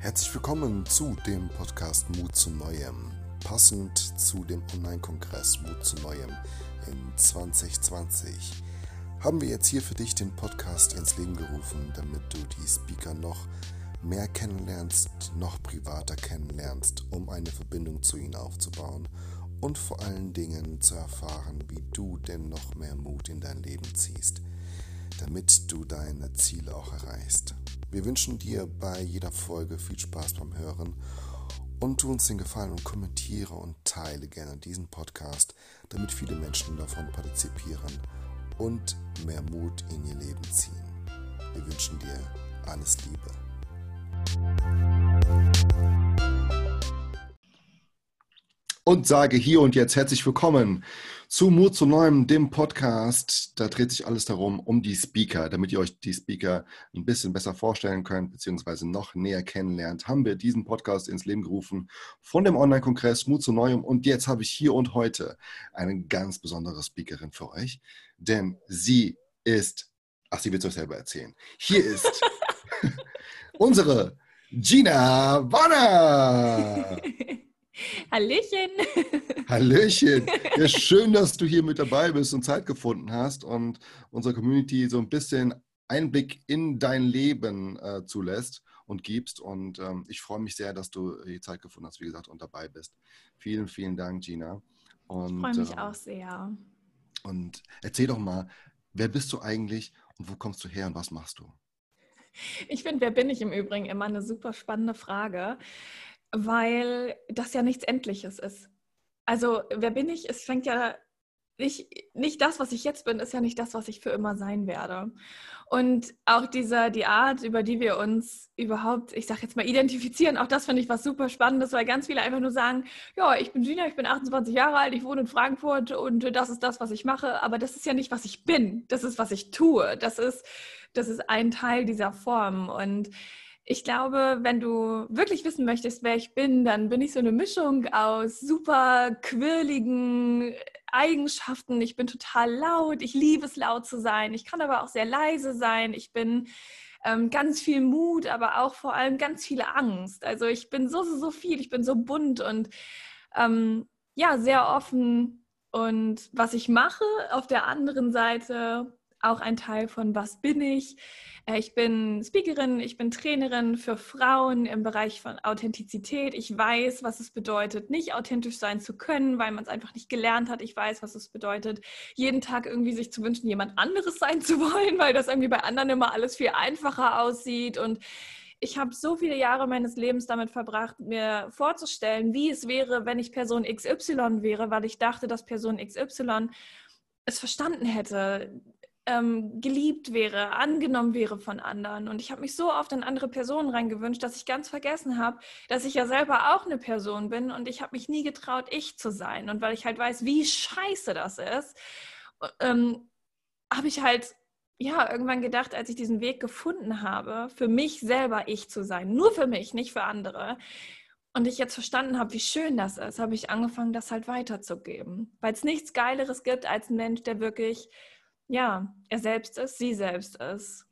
Herzlich willkommen zu dem Podcast Mut zu Neuem. Passend zu dem Online-Kongress Mut zu Neuem in 2020 haben wir jetzt hier für dich den Podcast ins Leben gerufen, damit du die Speaker noch mehr kennenlernst, noch privater kennenlernst, um eine Verbindung zu ihnen aufzubauen und vor allen Dingen zu erfahren, wie du denn noch mehr Mut in dein Leben ziehst, damit du deine Ziele auch erreichst. Wir wünschen dir bei jeder Folge viel Spaß beim Hören und tu uns den Gefallen und kommentiere und teile gerne diesen Podcast, damit viele Menschen davon partizipieren und mehr Mut in ihr Leben ziehen. Wir wünschen dir alles Liebe. Und sage hier und jetzt herzlich willkommen zu Mut zu Neuem, dem Podcast. Da dreht sich alles darum, um die Speaker. Damit ihr euch die Speaker ein bisschen besser vorstellen könnt, beziehungsweise noch näher kennenlernt, haben wir diesen Podcast ins Leben gerufen von dem Online-Kongress Mut zu Neuem. Und jetzt habe ich hier und heute eine ganz besondere Speakerin für euch, denn sie ist, ach, sie wird es euch selber erzählen. Hier ist unsere Gina Wanner. Hallöchen. Hallöchen. Ja, schön, dass du hier mit dabei bist und Zeit gefunden hast und unserer Community so ein bisschen Einblick in dein Leben äh, zulässt und gibst. Und ähm, ich freue mich sehr, dass du die Zeit gefunden hast, wie gesagt, und dabei bist. Vielen, vielen Dank, Gina. Und, ich freue mich ähm, auch sehr. Und erzähl doch mal, wer bist du eigentlich und wo kommst du her und was machst du? Ich finde, wer bin ich im Übrigen immer eine super spannende Frage weil das ja nichts Endliches ist. Also, wer bin ich? Es fängt ja nicht, nicht das, was ich jetzt bin, ist ja nicht das, was ich für immer sein werde. Und auch dieser, die Art, über die wir uns überhaupt, ich sage jetzt mal, identifizieren, auch das finde ich was super Spannendes, weil ganz viele einfach nur sagen, ja, ich bin Gina, ich bin 28 Jahre alt, ich wohne in Frankfurt und das ist das, was ich mache. Aber das ist ja nicht, was ich bin. Das ist, was ich tue. Das ist, das ist ein Teil dieser Form. Und ich glaube, wenn du wirklich wissen möchtest, wer ich bin, dann bin ich so eine Mischung aus super quirligen Eigenschaften. Ich bin total laut. Ich liebe es, laut zu sein. Ich kann aber auch sehr leise sein. Ich bin ähm, ganz viel Mut, aber auch vor allem ganz viel Angst. Also ich bin so, so, so viel. Ich bin so bunt und ähm, ja, sehr offen. Und was ich mache auf der anderen Seite, auch ein Teil von was bin ich. Äh, ich bin Speakerin, ich bin Trainerin für Frauen im Bereich von Authentizität. Ich weiß, was es bedeutet, nicht authentisch sein zu können, weil man es einfach nicht gelernt hat. Ich weiß, was es bedeutet, jeden Tag irgendwie sich zu wünschen, jemand anderes sein zu wollen, weil das irgendwie bei anderen immer alles viel einfacher aussieht. Und ich habe so viele Jahre meines Lebens damit verbracht, mir vorzustellen, wie es wäre, wenn ich Person XY wäre, weil ich dachte, dass Person XY es verstanden hätte, ähm, geliebt wäre, angenommen wäre von anderen. Und ich habe mich so oft in andere Personen reingewünscht, dass ich ganz vergessen habe, dass ich ja selber auch eine Person bin und ich habe mich nie getraut, ich zu sein. Und weil ich halt weiß, wie scheiße das ist, ähm, habe ich halt ja, irgendwann gedacht, als ich diesen Weg gefunden habe, für mich selber ich zu sein, nur für mich, nicht für andere, und ich jetzt verstanden habe, wie schön das ist, habe ich angefangen, das halt weiterzugeben. Weil es nichts Geileres gibt als ein Mensch, der wirklich ja, er selbst ist, sie selbst ist.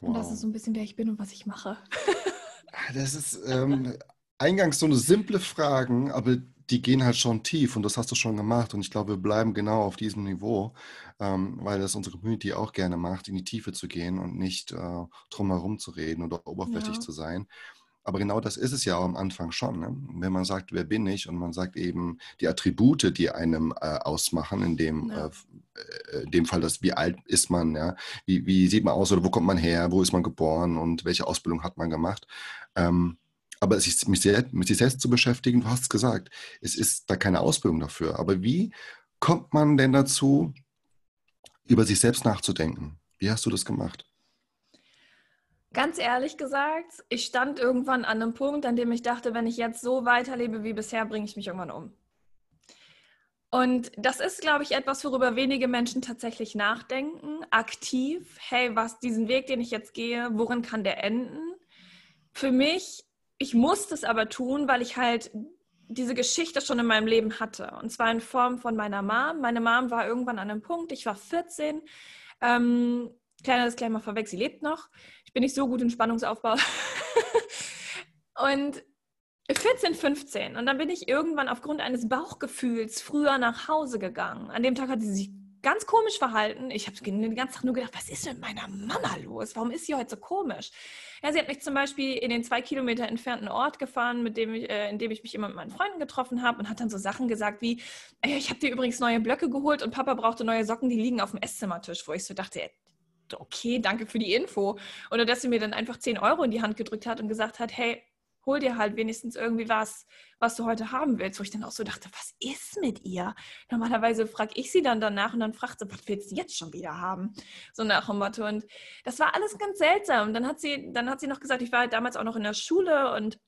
Wow. Und das ist so ein bisschen, wer ich bin und was ich mache. Ah, das ist ähm, eingangs so eine simple Fragen, aber die gehen halt schon tief und das hast du schon gemacht und ich glaube, wir bleiben genau auf diesem Niveau, ähm, weil das unsere Community auch gerne macht, in die Tiefe zu gehen und nicht äh, drumherum zu reden oder oberflächlich ja. zu sein. Aber genau das ist es ja auch am Anfang schon. Ne? Wenn man sagt, wer bin ich? Und man sagt eben die Attribute, die einem äh, ausmachen, in dem, ja. äh, in dem Fall, dass wie alt ist man, ja? wie, wie sieht man aus oder wo kommt man her, wo ist man geboren und welche Ausbildung hat man gemacht. Ähm, aber sich, mich sehr, mit sich selbst zu beschäftigen, du hast es gesagt, es ist da keine Ausbildung dafür. Aber wie kommt man denn dazu, über sich selbst nachzudenken? Wie hast du das gemacht? Ganz ehrlich gesagt, ich stand irgendwann an einem Punkt, an dem ich dachte, wenn ich jetzt so weiterlebe wie bisher, bringe ich mich irgendwann um. Und das ist, glaube ich, etwas, worüber wenige Menschen tatsächlich nachdenken, aktiv. Hey, was diesen Weg, den ich jetzt gehe, worin kann der enden? Für mich, ich musste es aber tun, weil ich halt diese Geschichte schon in meinem Leben hatte. Und zwar in Form von meiner Mom. Meine Mom war irgendwann an einem Punkt, ich war 14. Ähm, kleiner Disclaimer vorweg, sie lebt noch bin nicht so gut im Spannungsaufbau. Und 14, 15. Und dann bin ich irgendwann aufgrund eines Bauchgefühls früher nach Hause gegangen. An dem Tag hat sie sich ganz komisch verhalten. Ich habe den ganzen Tag nur gedacht, was ist mit meiner Mama los? Warum ist sie heute so komisch? Ja, sie hat mich zum Beispiel in den zwei Kilometer entfernten Ort gefahren, mit dem ich, äh, in dem ich mich immer mit meinen Freunden getroffen habe und hat dann so Sachen gesagt wie, ich habe dir übrigens neue Blöcke geholt und Papa brauchte neue Socken, die liegen auf dem Esszimmertisch, wo ich so dachte, okay, danke für die Info. Oder dass sie mir dann einfach 10 Euro in die Hand gedrückt hat und gesagt hat, hey, hol dir halt wenigstens irgendwie was, was du heute haben willst. Wo ich dann auch so dachte, was ist mit ihr? Normalerweise frage ich sie dann danach und dann fragt sie, was willst du jetzt schon wieder haben? So nach dem Motto. Und das war alles ganz seltsam. Dann hat sie, dann hat sie noch gesagt, ich war halt damals auch noch in der Schule und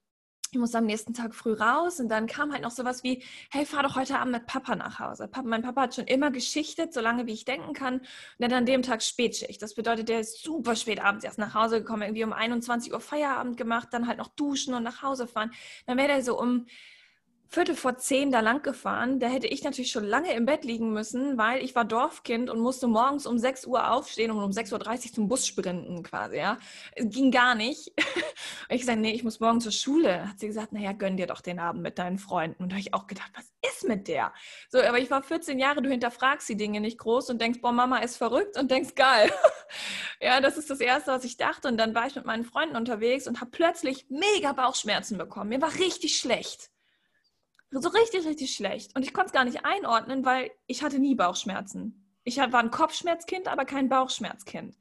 ich musste am nächsten Tag früh raus und dann kam halt noch sowas wie, hey, fahr doch heute Abend mit Papa nach Hause. Papa, mein Papa hat schon immer geschichtet, so lange wie ich denken kann. Und dann an dem Tag Spätschicht. Das bedeutet, der ist super spät abends erst nach Hause gekommen, irgendwie um 21 Uhr Feierabend gemacht, dann halt noch duschen und nach Hause fahren. Dann wäre der so um Viertel vor zehn da lang gefahren. Da hätte ich natürlich schon lange im Bett liegen müssen, weil ich war Dorfkind und musste morgens um 6 Uhr aufstehen und um 6.30 Uhr zum Bus sprinten quasi. Ja. Es ging gar nicht. ich sagte, nee, ich muss morgen zur Schule. Hat sie gesagt, naja, gönn dir doch den Abend mit deinen Freunden. Und da habe ich auch gedacht, was ist mit der? So, aber ich war 14 Jahre, du hinterfragst die Dinge nicht groß und denkst, boah, Mama ist verrückt und denkst, geil. ja, das ist das Erste, was ich dachte. Und dann war ich mit meinen Freunden unterwegs und habe plötzlich mega Bauchschmerzen bekommen. Mir war richtig schlecht. So richtig, richtig schlecht. Und ich konnte es gar nicht einordnen, weil ich hatte nie Bauchschmerzen. Ich war ein Kopfschmerzkind, aber kein Bauchschmerzkind.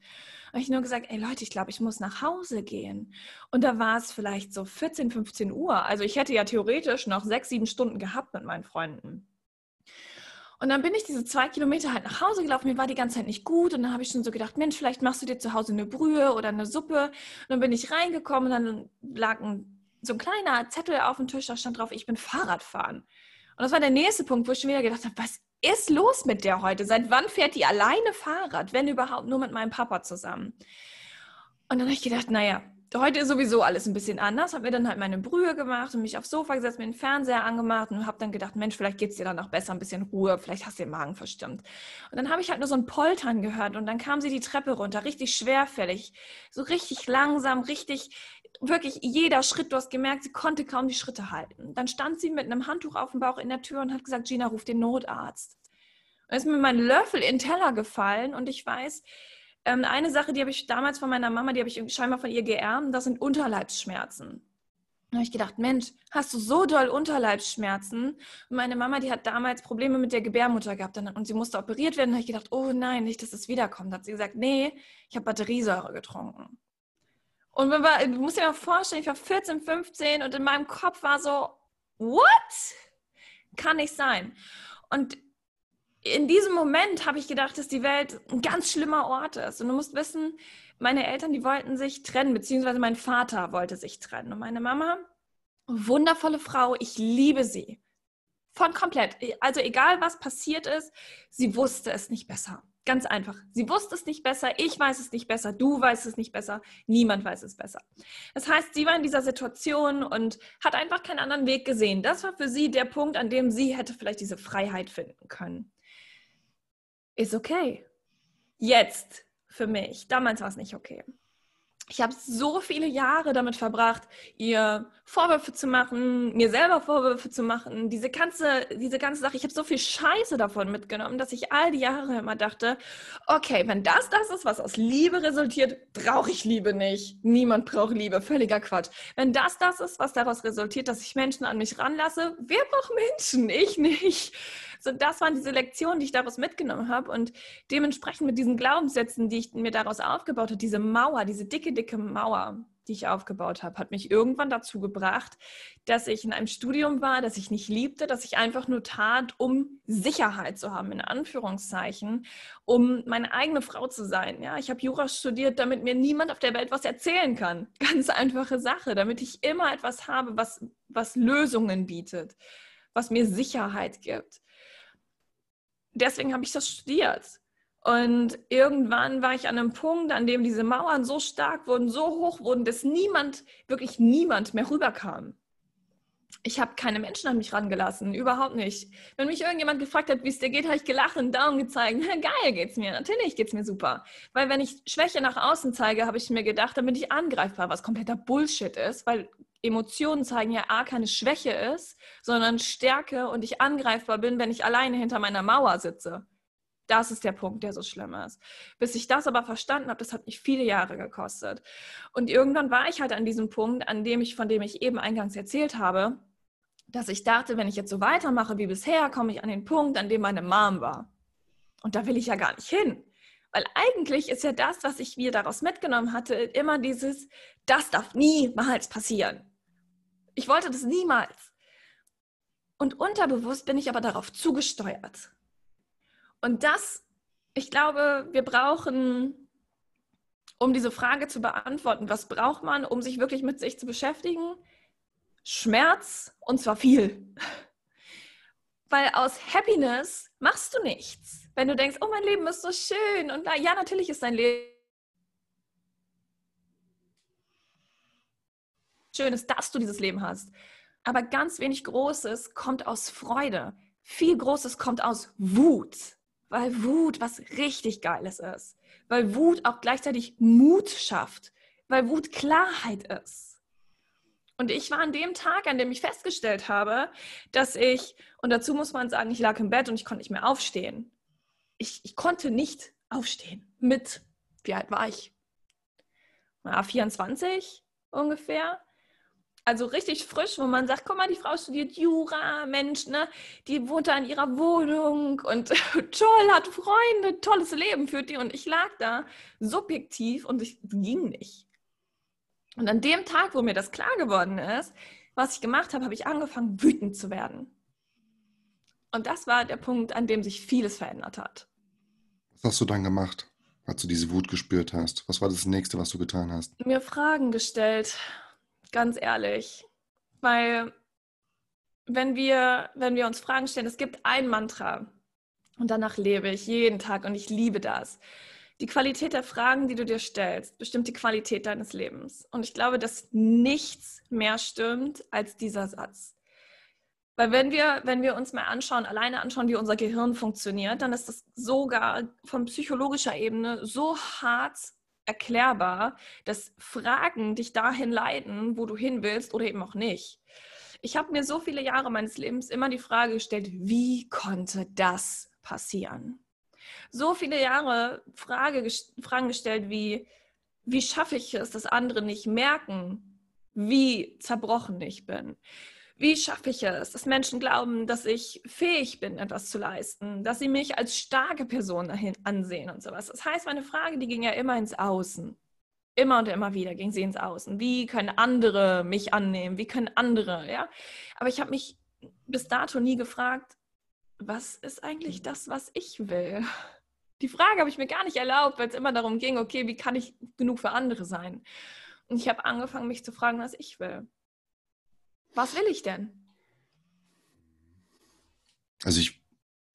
Und ich nur gesagt, ey Leute, ich glaube, ich muss nach Hause gehen. Und da war es vielleicht so 14, 15 Uhr. Also ich hätte ja theoretisch noch sechs, sieben Stunden gehabt mit meinen Freunden. Und dann bin ich diese zwei Kilometer halt nach Hause gelaufen. Mir war die ganze Zeit nicht gut. Und dann habe ich schon so gedacht, Mensch, vielleicht machst du dir zu Hause eine Brühe oder eine Suppe. Und dann bin ich reingekommen und dann lag ein so ein kleiner Zettel auf dem Tisch, da stand drauf, ich bin Fahrradfahren. Und das war der nächste Punkt, wo ich schon wieder gedacht habe, was ist los mit der heute? Seit wann fährt die alleine Fahrrad, wenn überhaupt nur mit meinem Papa zusammen? Und dann habe ich gedacht, naja, heute ist sowieso alles ein bisschen anders. Habe mir dann halt meine Brühe gemacht und mich aufs Sofa gesetzt, mir den Fernseher angemacht und habe dann gedacht, Mensch, vielleicht geht es dir dann noch besser, ein bisschen Ruhe, vielleicht hast du den Magen verstimmt. Und dann habe ich halt nur so ein Poltern gehört und dann kam sie die Treppe runter, richtig schwerfällig, so richtig langsam, richtig wirklich jeder Schritt, du hast gemerkt, sie konnte kaum die Schritte halten. Dann stand sie mit einem Handtuch auf dem Bauch in der Tür und hat gesagt, Gina, ruf den Notarzt. Und ist mir mein Löffel in den Teller gefallen und ich weiß, ähm, eine Sache, die habe ich damals von meiner Mama, die habe ich scheinbar von ihr geerbt, das sind Unterleibsschmerzen. Da habe ich gedacht, Mensch, hast du so doll Unterleibsschmerzen? Und meine Mama, die hat damals Probleme mit der Gebärmutter gehabt und sie musste operiert werden. Da habe ich gedacht, oh nein, nicht, dass es wiederkommt. Da hat sie gesagt, nee, ich habe Batteriesäure getrunken. Und man war, du musst dir mal vorstellen, ich war 14, 15 und in meinem Kopf war so, what? Kann nicht sein. Und in diesem Moment habe ich gedacht, dass die Welt ein ganz schlimmer Ort ist. Und du musst wissen, meine Eltern, die wollten sich trennen, beziehungsweise mein Vater wollte sich trennen. Und meine Mama, wundervolle Frau, ich liebe sie. Von komplett. Also egal, was passiert ist, sie wusste es nicht besser. Ganz einfach. Sie wusste es nicht besser, ich weiß es nicht besser, du weißt es nicht besser, niemand weiß es besser. Das heißt, sie war in dieser Situation und hat einfach keinen anderen Weg gesehen. Das war für sie der Punkt, an dem sie hätte vielleicht diese Freiheit finden können. Ist okay. Jetzt für mich. Damals war es nicht okay ich habe so viele Jahre damit verbracht, ihr Vorwürfe zu machen, mir selber Vorwürfe zu machen. Diese ganze, diese ganze Sache, ich habe so viel Scheiße davon mitgenommen, dass ich all die Jahre immer dachte, okay, wenn das das ist, was aus Liebe resultiert, brauche ich Liebe nicht. Niemand braucht Liebe, völliger Quatsch. Wenn das das ist, was daraus resultiert, dass ich Menschen an mich ranlasse, wer braucht Menschen? Ich nicht. So, das waren diese Lektionen, die ich daraus mitgenommen habe und dementsprechend mit diesen Glaubenssätzen, die ich mir daraus aufgebaut habe, diese Mauer, diese dicke, dicke Mauer, die ich aufgebaut habe, hat mich irgendwann dazu gebracht, dass ich in einem Studium war, das ich nicht liebte, dass ich einfach nur tat, um Sicherheit zu haben, in Anführungszeichen, um meine eigene Frau zu sein. Ja, ich habe Jura studiert, damit mir niemand auf der Welt was erzählen kann. Ganz einfache Sache, damit ich immer etwas habe, was, was Lösungen bietet, was mir Sicherheit gibt deswegen habe ich das studiert. Und irgendwann war ich an einem Punkt, an dem diese Mauern so stark wurden, so hoch wurden, dass niemand, wirklich niemand mehr rüberkam. ich habe keine Menschen an mich rangelassen, überhaupt nicht. Wenn mich irgendjemand gefragt hat, wie es dir geht, habe ich gelacht und Daumen gezeigt. Geil geht's mir, natürlich geht's mir super. Weil wenn ich Schwäche nach außen zeige, habe ich mir gedacht, dann bin ich angreifbar, was kompletter Bullshit ist, weil Emotionen zeigen ja A keine Schwäche ist, sondern Stärke und ich angreifbar bin, wenn ich alleine hinter meiner Mauer sitze. Das ist der Punkt, der so schlimm ist. Bis ich das aber verstanden habe, das hat mich viele Jahre gekostet. Und irgendwann war ich halt an diesem Punkt, an dem ich, von dem ich eben eingangs erzählt habe, dass ich dachte, wenn ich jetzt so weitermache wie bisher, komme ich an den Punkt, an dem meine Mom war. Und da will ich ja gar nicht hin. Weil eigentlich ist ja das, was ich mir daraus mitgenommen hatte, immer dieses, das darf niemals passieren. Ich wollte das niemals. Und unterbewusst bin ich aber darauf zugesteuert. Und das, ich glaube, wir brauchen, um diese Frage zu beantworten, was braucht man, um sich wirklich mit sich zu beschäftigen? Schmerz und zwar viel. Weil aus Happiness machst du nichts. Wenn du denkst, oh, mein Leben ist so schön und ja, natürlich ist dein Leben schön ist, dass du dieses Leben hast. Aber ganz wenig Großes kommt aus Freude. Viel Großes kommt aus Wut. Weil Wut was richtig Geiles ist. Weil Wut auch gleichzeitig Mut schafft. Weil Wut Klarheit ist. Und ich war an dem Tag, an dem ich festgestellt habe, dass ich, und dazu muss man sagen, ich lag im Bett und ich konnte nicht mehr aufstehen. Ich, ich konnte nicht aufstehen. Mit, wie alt war ich? Na, 24 ungefähr. Also richtig frisch, wo man sagt, guck mal, die Frau studiert Jura, Mensch, ne? Die wohnt da in ihrer Wohnung und toll, hat Freunde, tolles Leben führt die. Und ich lag da subjektiv und es ging nicht. Und an dem Tag, wo mir das klar geworden ist, was ich gemacht habe, habe ich angefangen, wütend zu werden. Und das war der Punkt, an dem sich vieles verändert hat. Was hast du dann gemacht, als du diese Wut gespürt hast? Was war das nächste, was du getan hast? Mir Fragen gestellt, ganz ehrlich. Weil wenn wir, wenn wir uns Fragen stellen, es gibt ein Mantra und danach lebe ich jeden Tag und ich liebe das. Die Qualität der Fragen, die du dir stellst, bestimmt die Qualität deines Lebens. Und ich glaube, dass nichts mehr stimmt als dieser Satz. Weil wenn wir, wenn wir uns mal anschauen, alleine anschauen, wie unser Gehirn funktioniert, dann ist das sogar von psychologischer Ebene so hart erklärbar, dass Fragen dich dahin leiten, wo du hin willst oder eben auch nicht. Ich habe mir so viele Jahre meines Lebens immer die Frage gestellt, wie konnte das passieren? so viele Jahre Frage, Fragen gestellt wie, wie schaffe ich es, dass andere nicht merken, wie zerbrochen ich bin? Wie schaffe ich es, dass Menschen glauben, dass ich fähig bin, etwas zu leisten, dass sie mich als starke Person ansehen und sowas? Das heißt, meine Frage, die ging ja immer ins Außen. Immer und immer wieder ging sie ins Außen. Wie können andere mich annehmen? Wie können andere, ja? Aber ich habe mich bis dato nie gefragt, was ist eigentlich das, was ich will? Die Frage habe ich mir gar nicht erlaubt, weil es immer darum ging, okay, wie kann ich genug für andere sein? Und ich habe angefangen, mich zu fragen, was ich will. Was will ich denn? Also ich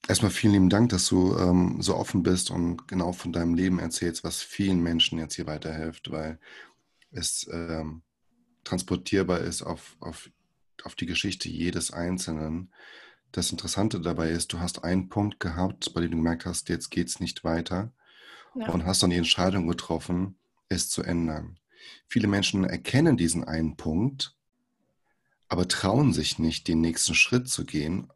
erstmal vielen lieben Dank, dass du ähm, so offen bist und genau von deinem Leben erzählst, was vielen Menschen jetzt hier weiterhilft, weil es ähm, transportierbar ist auf, auf, auf die Geschichte jedes Einzelnen das Interessante dabei ist, du hast einen Punkt gehabt, bei dem du gemerkt hast, jetzt geht es nicht weiter ja. und hast dann die Entscheidung getroffen, es zu ändern. Viele Menschen erkennen diesen einen Punkt, aber trauen sich nicht, den nächsten Schritt zu gehen,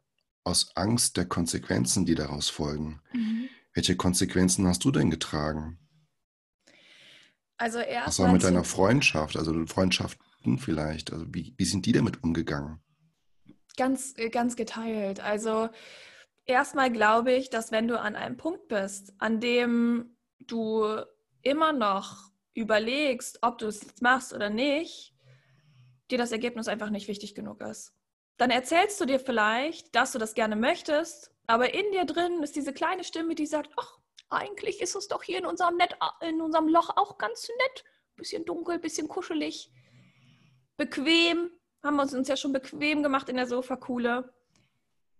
aus Angst der Konsequenzen, die daraus folgen. Mhm. Welche Konsequenzen hast du denn getragen? Also erst Was war mit deiner Freundschaft, also Freundschaften vielleicht? Also wie, wie sind die damit umgegangen? Ganz, äh, ganz geteilt. Also erstmal glaube ich, dass wenn du an einem Punkt bist, an dem du immer noch überlegst, ob du es machst oder nicht, dir das Ergebnis einfach nicht wichtig genug ist. Dann erzählst du dir vielleicht, dass du das gerne möchtest, aber in dir drin ist diese kleine Stimme, die sagt, ach, eigentlich ist es doch hier in unserem, Net, in unserem Loch auch ganz nett. Bisschen dunkel, bisschen kuschelig, bequem, haben wir uns ja schon bequem gemacht in der Sofakuhle.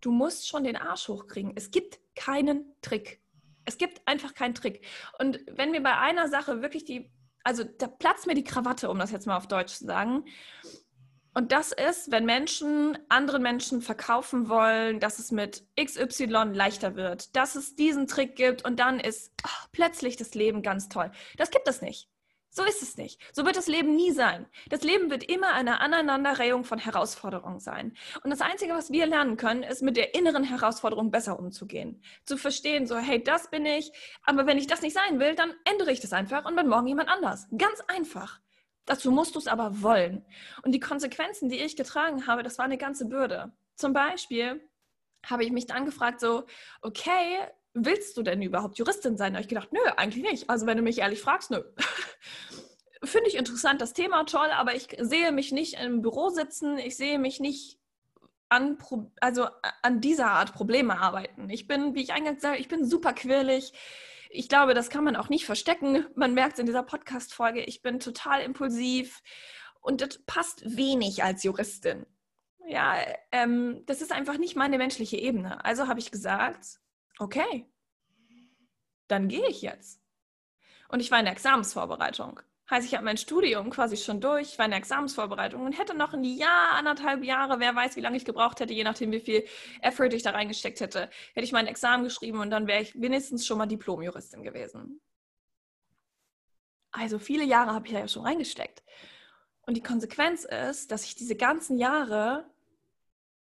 Du musst schon den Arsch hochkriegen. Es gibt keinen Trick. Es gibt einfach keinen Trick. Und wenn mir bei einer Sache wirklich die, also da platzt mir die Krawatte, um das jetzt mal auf Deutsch zu sagen, Und das ist, wenn Menschen anderen Menschen verkaufen wollen, dass es mit XY leichter wird, dass es diesen Trick gibt und dann ist ach, plötzlich das Leben ganz toll. Das gibt es nicht. So ist es nicht. So wird das Leben nie sein. Das Leben wird immer eine Aneinanderreihung von Herausforderungen sein. Und das Einzige, was wir lernen können, ist mit der inneren Herausforderung besser umzugehen. Zu verstehen, so, hey, das bin ich, aber wenn ich das nicht sein will, dann ändere ich das einfach und bin morgen jemand anders. Ganz einfach. Dazu musst du es aber wollen. Und die Konsequenzen, die ich getragen habe, das war eine ganze Bürde. Zum Beispiel habe ich mich dann gefragt, so, okay, willst du denn überhaupt Juristin sein? Da habe ich gedacht, nö, eigentlich nicht. Also wenn du mich ehrlich fragst, nö. Finde ich interessant, das Thema toll, aber ich sehe mich nicht im Büro sitzen, ich sehe mich nicht an, also an dieser Art Probleme arbeiten. Ich bin, wie ich eingangs sage, ich bin super quirlig ich glaube, das kann man auch nicht verstecken. Man merkt es in dieser Podcast-Folge, ich bin total impulsiv und das passt wenig als Juristin. Ja, ähm, das ist einfach nicht meine menschliche Ebene. Also habe ich gesagt, okay, dann gehe ich jetzt. Und ich war in der Examensvorbereitung. Heißt, ich habe mein Studium quasi schon durch, ich war in der Examensvorbereitung und hätte noch ein Jahr, anderthalb Jahre, wer weiß, wie lange ich gebraucht hätte, je nachdem, wie viel Effort ich da reingesteckt hätte, hätte ich mein Examen geschrieben und dann wäre ich wenigstens schon mal Diplomjuristin gewesen. Also viele Jahre habe ich da ja schon reingesteckt. Und die Konsequenz ist, dass ich diese ganzen Jahre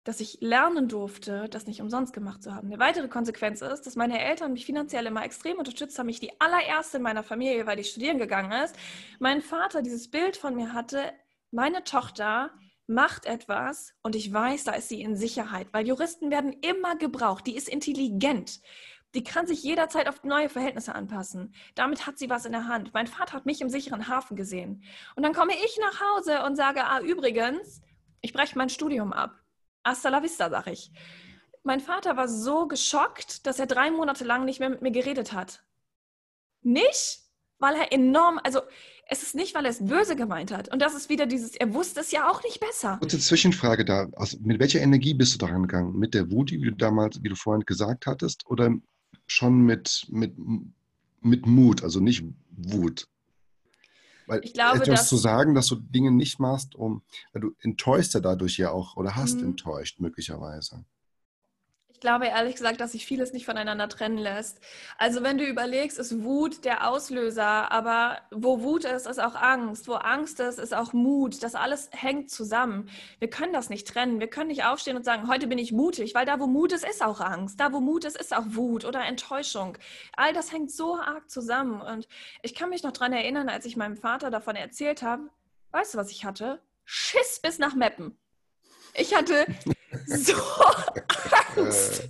dass ich lernen durfte, das nicht umsonst gemacht zu haben. Eine weitere Konsequenz ist, dass meine Eltern mich finanziell immer extrem unterstützt haben. Ich die allererste in meiner Familie, weil die studieren gegangen ist. Mein Vater dieses Bild von mir hatte, meine Tochter macht etwas und ich weiß, da ist sie in Sicherheit, weil Juristen werden immer gebraucht. Die ist intelligent. Die kann sich jederzeit auf neue Verhältnisse anpassen. Damit hat sie was in der Hand. Mein Vater hat mich im sicheren Hafen gesehen. Und dann komme ich nach Hause und sage, ah, übrigens, ich breche mein Studium ab hasta la vista, sag ich. Mein Vater war so geschockt, dass er drei Monate lang nicht mehr mit mir geredet hat. Nicht, weil er enorm, also es ist nicht, weil er es böse gemeint hat. Und das ist wieder dieses, er wusste es ja auch nicht besser. Kurze Zwischenfrage da. Also mit welcher Energie bist du daran gegangen? Mit der Wut, wie du damals, wie du vorhin gesagt hattest, oder schon mit, mit, mit Mut, also nicht Wut? Weil ich glaube, etwas zu sagen, dass du Dinge nicht machst, um, weil du enttäuschst ja dadurch ja auch oder hast mhm. enttäuscht möglicherweise glaube ehrlich gesagt, dass sich vieles nicht voneinander trennen lässt. Also wenn du überlegst, ist Wut der Auslöser, aber wo Wut ist, ist auch Angst. Wo Angst ist, ist auch Mut. Das alles hängt zusammen. Wir können das nicht trennen. Wir können nicht aufstehen und sagen, heute bin ich mutig, weil da, wo Mut ist, ist auch Angst. Da, wo Mut ist, ist auch Wut oder Enttäuschung. All das hängt so arg zusammen. Und ich kann mich noch daran erinnern, als ich meinem Vater davon erzählt habe, weißt du, was ich hatte? Schiss bis nach Meppen. Ich hatte so Angst.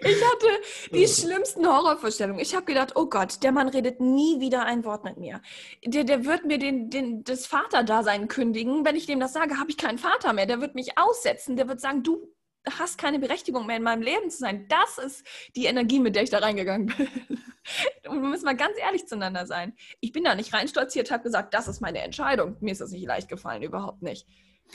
Ich hatte die schlimmsten Horrorvorstellungen. Ich habe gedacht, oh Gott, der Mann redet nie wieder ein Wort mit mir. Der, der wird mir den, den, das Vaterdasein kündigen. Wenn ich dem das sage, habe ich keinen Vater mehr. Der wird mich aussetzen. Der wird sagen, du hast keine Berechtigung mehr in meinem Leben zu sein. Das ist die Energie, mit der ich da reingegangen bin. Und wir müssen mal ganz ehrlich zueinander sein. Ich bin da nicht reinstolziert, habe gesagt, das ist meine Entscheidung. Mir ist das nicht leicht gefallen, überhaupt nicht.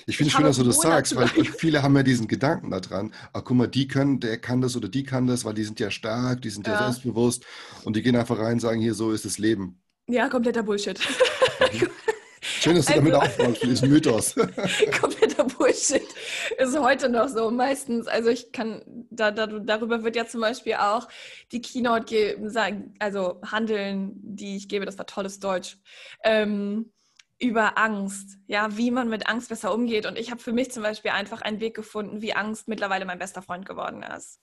Ich finde es schön, dass du das sagst, weil viele haben ja diesen Gedanken daran, ach guck mal, die können, der kann das oder die kann das, weil die sind ja stark, die sind ja, ja selbstbewusst und die gehen einfach rein und sagen, hier, so ist das Leben. Ja, kompletter Bullshit. Schön, dass du also, damit für diesen Mythos. kompletter Bullshit ist heute noch so meistens. Also ich kann, da, da, darüber wird ja zum Beispiel auch die Keynote sagen, also handeln, die ich gebe, das war tolles Deutsch. Ähm, über Angst, ja, wie man mit Angst besser umgeht. Und ich habe für mich zum Beispiel einfach einen Weg gefunden, wie Angst mittlerweile mein bester Freund geworden ist.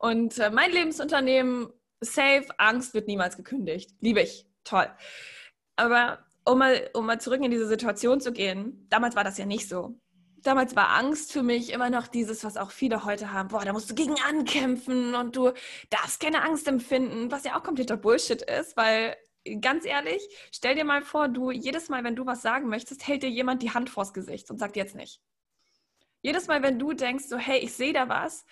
Und äh, mein Lebensunternehmen, safe, Angst wird niemals gekündigt. Liebe ich, toll. Aber um mal, um mal zurück in diese Situation zu gehen, damals war das ja nicht so. Damals war Angst für mich immer noch dieses, was auch viele heute haben. Boah, da musst du gegen ankämpfen und du darfst keine Angst empfinden, was ja auch kompletter Bullshit ist, weil ganz ehrlich, stell dir mal vor, du jedes Mal, wenn du was sagen möchtest, hält dir jemand die Hand vors Gesicht und sagt jetzt nicht. Jedes Mal, wenn du denkst, so, hey, ich sehe da was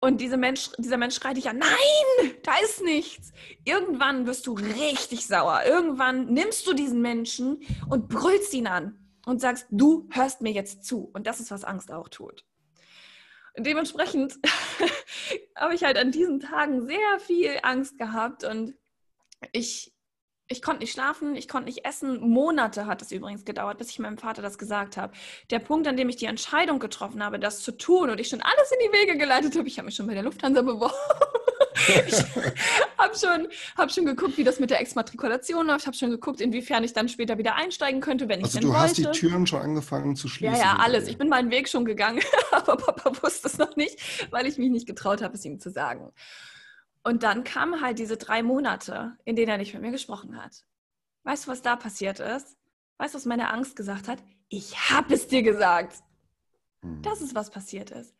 und dieser Mensch, dieser Mensch schreit dich an, nein, da ist nichts. Irgendwann wirst du richtig sauer. Irgendwann nimmst du diesen Menschen und brüllst ihn an und sagst, du hörst mir jetzt zu. Und das ist, was Angst auch tut. Und dementsprechend habe ich halt an diesen Tagen sehr viel Angst gehabt und ich Ich konnte nicht schlafen, ich konnte nicht essen. Monate hat es übrigens gedauert, bis ich meinem Vater das gesagt habe. Der Punkt, an dem ich die Entscheidung getroffen habe, das zu tun und ich schon alles in die Wege geleitet habe, ich habe mich schon bei der Lufthansa beworben. ich habe schon, hab schon geguckt, wie das mit der Exmatrikulation läuft. Ich habe schon geguckt, inwiefern ich dann später wieder einsteigen könnte, wenn ich also denn du wollte. hast die Türen schon angefangen zu schließen? Ja, ja, alles. Ich bin meinen Weg schon gegangen, aber Papa wusste es noch nicht, weil ich mich nicht getraut habe, es ihm zu sagen. Und dann kamen halt diese drei Monate, in denen er nicht mit mir gesprochen hat. Weißt du, was da passiert ist? Weißt du, was meine Angst gesagt hat? Ich habe es dir gesagt. Hm. Das ist, was passiert ist.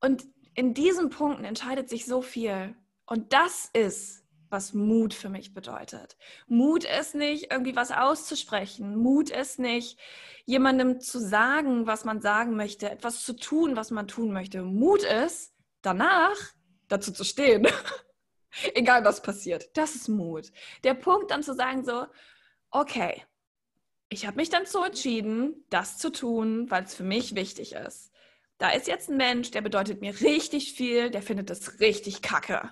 Und in diesen Punkten entscheidet sich so viel. Und das ist, was Mut für mich bedeutet. Mut ist nicht, irgendwie was auszusprechen. Mut ist nicht, jemandem zu sagen, was man sagen möchte, etwas zu tun, was man tun möchte. Mut ist, danach dazu zu stehen. Egal was passiert. Das ist Mut. Der Punkt dann zu sagen so, okay, ich habe mich dann so entschieden, das zu tun, weil es für mich wichtig ist. Da ist jetzt ein Mensch, der bedeutet mir richtig viel, der findet es richtig kacke.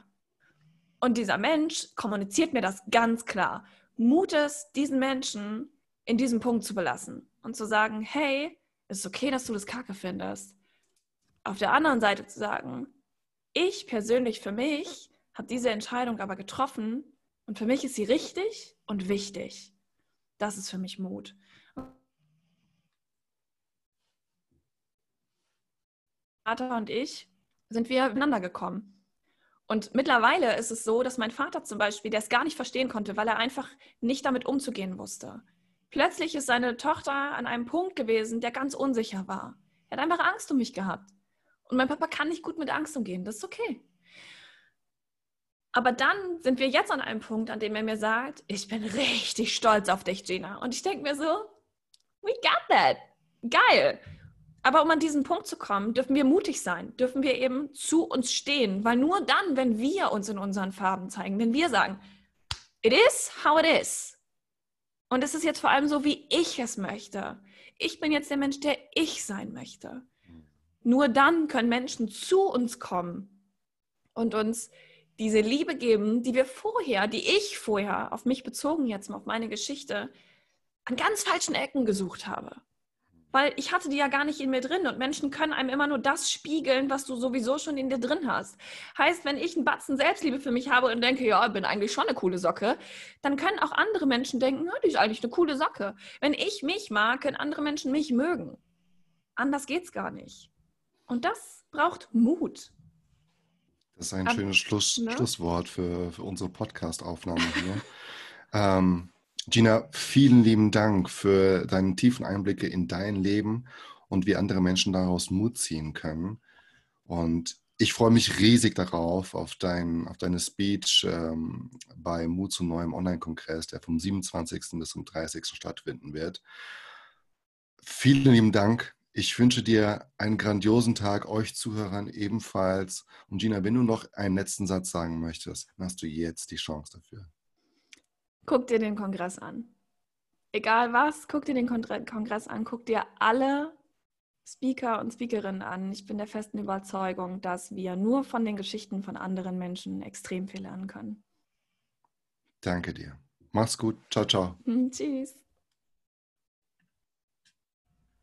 Und dieser Mensch kommuniziert mir das ganz klar. Mut es, diesen Menschen in diesem Punkt zu belassen und zu sagen, hey, es ist okay, dass du das kacke findest. Auf der anderen Seite zu sagen, ich persönlich für mich habe diese Entscheidung aber getroffen und für mich ist sie richtig und wichtig. Das ist für mich Mut. Vater und ich sind wir miteinander gekommen. Und mittlerweile ist es so, dass mein Vater zum Beispiel, der es gar nicht verstehen konnte, weil er einfach nicht damit umzugehen wusste. Plötzlich ist seine Tochter an einem Punkt gewesen, der ganz unsicher war. Er hat einfach Angst um mich gehabt. Und mein Papa kann nicht gut mit Angst umgehen. Das ist okay. Aber dann sind wir jetzt an einem Punkt, an dem er mir sagt, ich bin richtig stolz auf dich, Gina. Und ich denke mir so, we got that. Geil. Aber um an diesen Punkt zu kommen, dürfen wir mutig sein, dürfen wir eben zu uns stehen, weil nur dann, wenn wir uns in unseren Farben zeigen, wenn wir sagen, it is how it is. Und es ist jetzt vor allem so, wie ich es möchte. Ich bin jetzt der Mensch, der ich sein möchte. Nur dann können Menschen zu uns kommen und uns diese Liebe geben, die wir vorher, die ich vorher, auf mich bezogen jetzt mal auf meine Geschichte, an ganz falschen Ecken gesucht habe. Weil ich hatte die ja gar nicht in mir drin und Menschen können einem immer nur das spiegeln, was du sowieso schon in dir drin hast. Heißt, wenn ich einen Batzen Selbstliebe für mich habe und denke, ja, bin eigentlich schon eine coole Socke, dann können auch andere Menschen denken, ja, die ist eigentlich eine coole Socke. Wenn ich mich mag, können andere Menschen mich mögen. Anders geht's gar nicht. Und das braucht Mut. Das ist ein Aber, schönes Schluss, ne? Schlusswort für, für unsere Podcast-Aufnahme hier. ähm, Gina, vielen lieben Dank für deine tiefen Einblicke in dein Leben und wie andere Menschen daraus Mut ziehen können. Und ich freue mich riesig darauf, auf, dein, auf deine Speech ähm, bei Mut zu neuem Online-Kongress, der vom 27. bis zum 30. stattfinden wird. Vielen lieben Dank ich wünsche dir einen grandiosen Tag, euch Zuhörern ebenfalls. Und Gina, wenn du noch einen letzten Satz sagen möchtest, dann hast du jetzt die Chance dafür. Guck dir den Kongress an. Egal was, guck dir den Kongress an, guck dir alle Speaker und Speakerinnen an. Ich bin der festen Überzeugung, dass wir nur von den Geschichten von anderen Menschen extrem viel lernen können. Danke dir. Mach's gut. Ciao, ciao. Tschüss.